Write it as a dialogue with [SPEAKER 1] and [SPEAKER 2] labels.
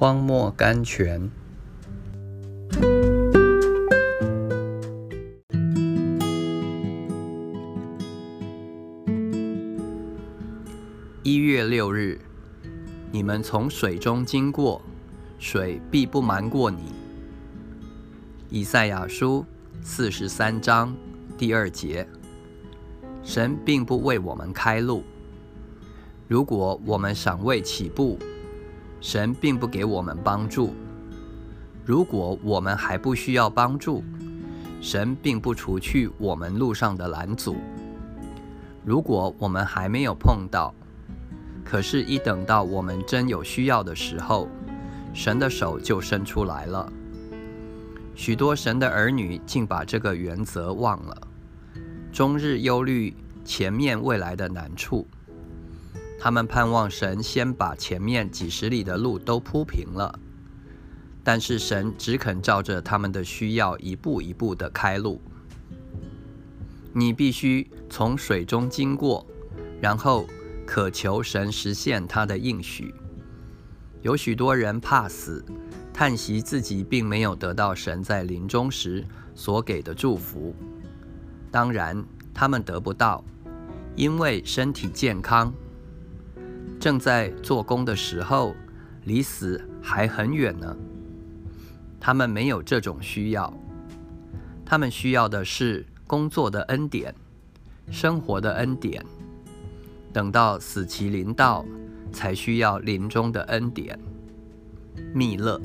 [SPEAKER 1] 荒漠甘泉。一月六日，你们从水中经过，水必不瞒过你。以赛亚书四十三章第二节，神并不为我们开路。如果我们尚未起步，神并不给我们帮助；如果我们还不需要帮助，神并不除去我们路上的拦阻；如果我们还没有碰到，可是，一等到我们真有需要的时候，神的手就伸出来了。许多神的儿女竟把这个原则忘了，终日忧虑前面未来的难处。他们盼望神先把前面几十里的路都铺平了，但是神只肯照着他们的需要一步一步的开路。你必须从水中经过，然后。渴求神实现他的应许。有许多人怕死，叹息自己并没有得到神在临终时所给的祝福。当然，他们得不到，因为身体健康，正在做工的时候，离死还很远呢。他们没有这种需要，他们需要的是工作的恩典，生活的恩典。等到死期临到，才需要临终的恩典。密勒。